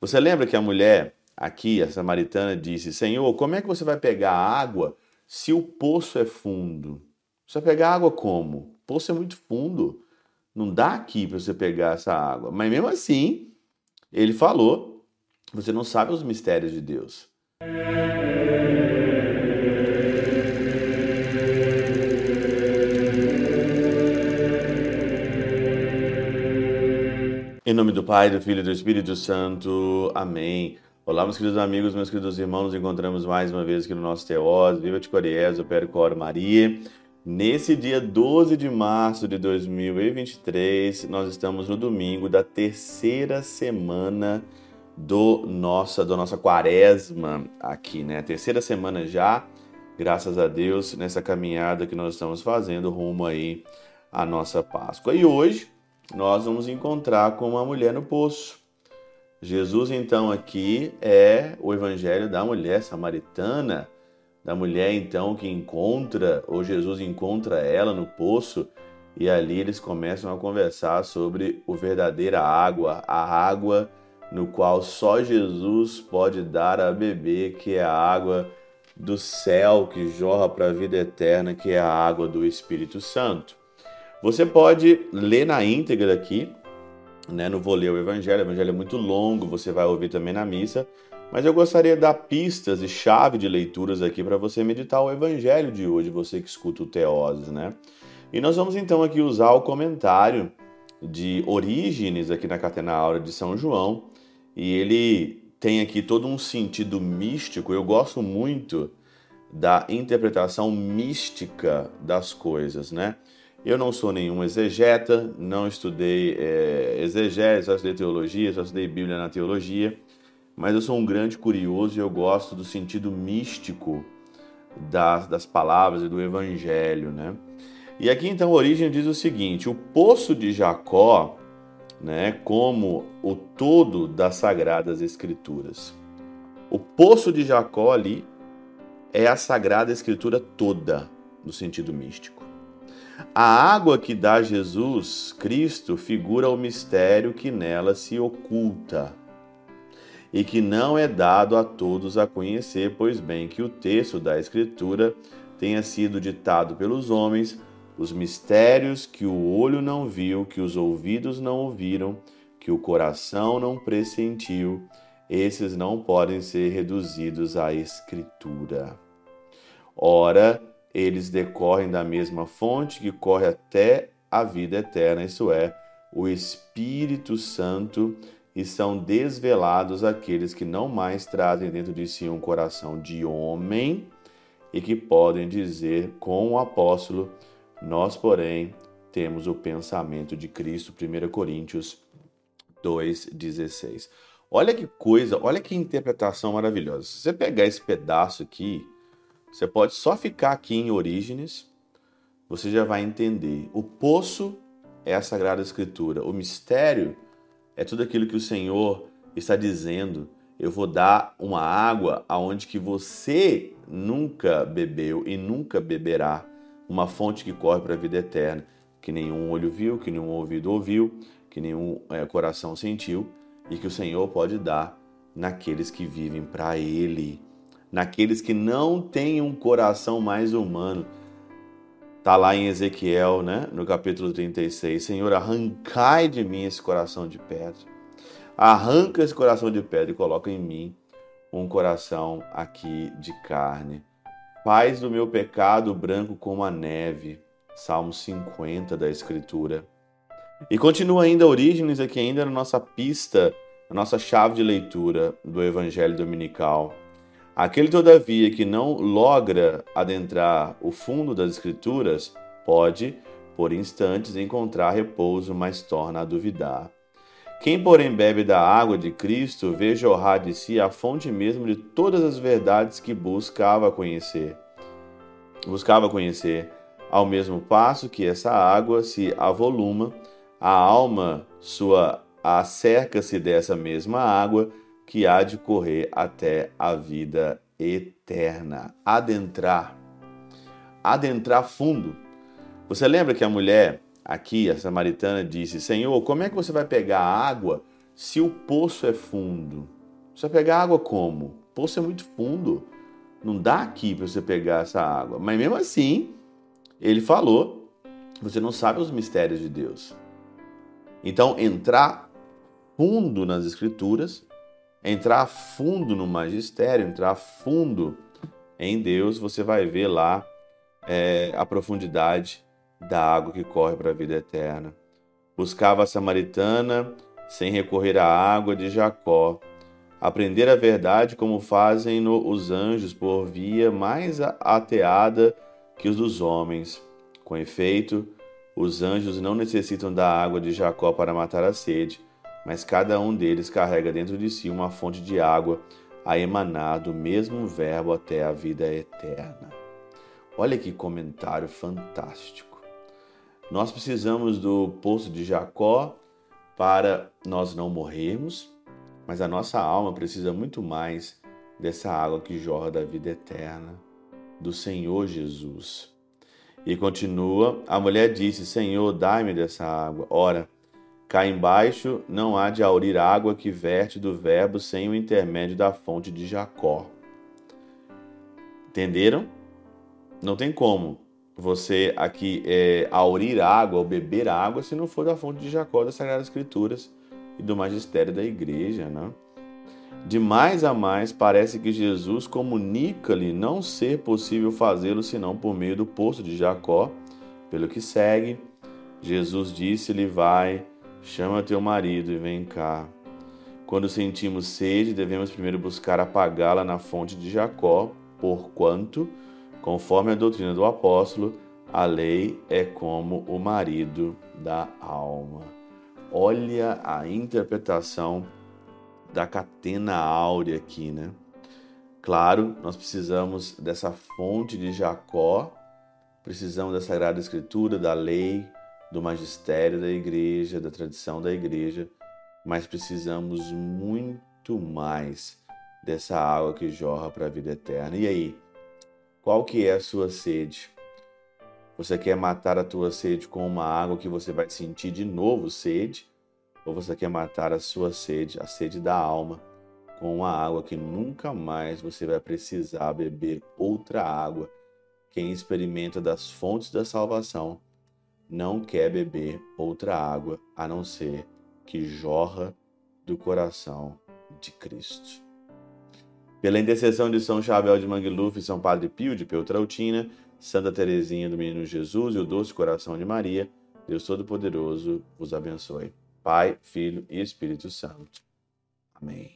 Você lembra que a mulher aqui, a samaritana, disse: Senhor, como é que você vai pegar água se o poço é fundo? Você vai pegar água como? O poço é muito fundo. Não dá aqui para você pegar essa água. Mas mesmo assim, ele falou: você não sabe os mistérios de Deus. Em nome do Pai, do Filho e do Espírito Santo. Amém. Olá, meus queridos amigos, meus queridos irmãos, nos encontramos mais uma vez aqui no nosso Teós. Viva de Coriés, Opero Coro Maria. Nesse dia 12 de março de 2023, nós estamos no domingo da terceira semana do nossa, da nossa quaresma aqui, né? Terceira semana já, graças a Deus, nessa caminhada que nós estamos fazendo rumo aí à nossa Páscoa. E hoje nós vamos encontrar com uma mulher no poço. Jesus, então, aqui é o evangelho da mulher samaritana, da mulher, então, que encontra, ou Jesus encontra ela no poço, e ali eles começam a conversar sobre o verdadeira água, a água no qual só Jesus pode dar a beber, que é a água do céu que jorra para a vida eterna, que é a água do Espírito Santo. Você pode ler na íntegra aqui, né? Não vou ler o Evangelho, o Evangelho é muito longo, você vai ouvir também na missa, mas eu gostaria de dar pistas e chave de leituras aqui para você meditar o Evangelho de hoje, você que escuta o Teoses, né? E nós vamos então aqui usar o comentário de Orígenes aqui na Catena Aura de São João, e ele tem aqui todo um sentido místico. Eu gosto muito da interpretação mística das coisas, né? Eu não sou nenhum exegeta, não estudei é, exegese, só estudei teologia, só estudei Bíblia na teologia, mas eu sou um grande curioso e eu gosto do sentido místico das, das palavras e do evangelho, né? E aqui então origem diz o seguinte: o poço de Jacó, né, como o todo das sagradas escrituras. O poço de Jacó ali é a sagrada escritura toda, no sentido místico. A água que dá Jesus Cristo figura o mistério que nela se oculta e que não é dado a todos a conhecer, pois bem que o texto da Escritura tenha sido ditado pelos homens, os mistérios que o olho não viu, que os ouvidos não ouviram, que o coração não pressentiu, esses não podem ser reduzidos à Escritura. Ora, eles decorrem da mesma fonte que corre até a vida eterna, isso é, o Espírito Santo, e são desvelados aqueles que não mais trazem dentro de si um coração de homem e que podem dizer com o apóstolo: Nós, porém, temos o pensamento de Cristo. 1 Coríntios 2,16. Olha que coisa, olha que interpretação maravilhosa. Se você pegar esse pedaço aqui você pode só ficar aqui em Orígenes, você já vai entender. O poço é a Sagrada Escritura. O mistério é tudo aquilo que o Senhor está dizendo. Eu vou dar uma água aonde que você nunca bebeu e nunca beberá. Uma fonte que corre para a vida eterna, que nenhum olho viu, que nenhum ouvido ouviu, que nenhum é, coração sentiu e que o Senhor pode dar naqueles que vivem para Ele naqueles que não têm um coração mais humano. Está lá em Ezequiel, né, no capítulo 36. Senhor, arrancai de mim esse coração de pedra. Arranca esse coração de pedra e coloca em mim um coração aqui de carne. Faz do meu pecado branco como a neve. Salmo 50 da Escritura. E continua ainda Orígenes aqui ainda na nossa pista, na nossa chave de leitura do Evangelho Dominical. Aquele, todavia, que não logra adentrar o fundo das Escrituras pode, por instantes, encontrar repouso, mas torna a duvidar. Quem, porém, bebe da água de Cristo, vê jorrar de si a fonte mesmo de todas as verdades que buscava conhecer. Buscava conhecer, ao mesmo passo que essa água se avoluma, a alma sua acerca-se dessa mesma água, que há de correr até a vida eterna. Adentrar. Adentrar fundo. Você lembra que a mulher aqui, a samaritana, disse: Senhor, como é que você vai pegar água se o poço é fundo, você vai pegar água como? O poço é muito fundo. Não dá aqui para você pegar essa água. Mas mesmo assim, ele falou: você não sabe os mistérios de Deus. Então, entrar fundo nas Escrituras, entrar fundo no magistério, entrar fundo em Deus, você vai ver lá é, a profundidade da água que corre para a vida eterna. Buscava a samaritana sem recorrer à água de Jacó. Aprender a verdade como fazem os anjos por via mais ateada que os dos homens. Com efeito, os anjos não necessitam da água de Jacó para matar a sede, mas cada um deles carrega dentro de si uma fonte de água a emanar do mesmo verbo até a vida eterna. Olha que comentário fantástico. Nós precisamos do poço de Jacó para nós não morrermos, mas a nossa alma precisa muito mais dessa água que jorra da vida eterna, do Senhor Jesus. E continua: a mulher disse: Senhor, dai-me dessa água. Ora, cá embaixo não há de aurir água que verte do Verbo sem o intermédio da fonte de Jacó. Entenderam? Não tem como você aqui é, aurir água ou beber água se não for da fonte de Jacó das Sagradas Escrituras e do magistério da igreja, né? De mais a mais, parece que Jesus comunica-lhe não ser possível fazê-lo senão por meio do poço de Jacó. Pelo que segue, Jesus disse-lhe: Vai, chama teu marido e vem cá. Quando sentimos sede, devemos primeiro buscar apagá-la na fonte de Jacó, porquanto Conforme a doutrina do apóstolo, a lei é como o marido da alma. Olha a interpretação da catena áurea aqui, né? Claro, nós precisamos dessa fonte de Jacó, precisamos da Sagrada Escritura, da lei, do magistério da igreja, da tradição da igreja, mas precisamos muito mais dessa água que jorra para a vida eterna. E aí? Qual que é a sua sede? Você quer matar a tua sede com uma água que você vai sentir de novo sede? Ou você quer matar a sua sede, a sede da alma, com uma água que nunca mais você vai precisar beber outra água? Quem experimenta das fontes da salvação não quer beber outra água a não ser que jorra do coração de Cristo. Pela intercessão de São Chabel de Mangluf e São Padre Pio de Peltrautina, Santa Teresinha do Menino Jesus e o Doce Coração de Maria, Deus Todo-Poderoso vos abençoe. Pai, Filho e Espírito Santo. Amém.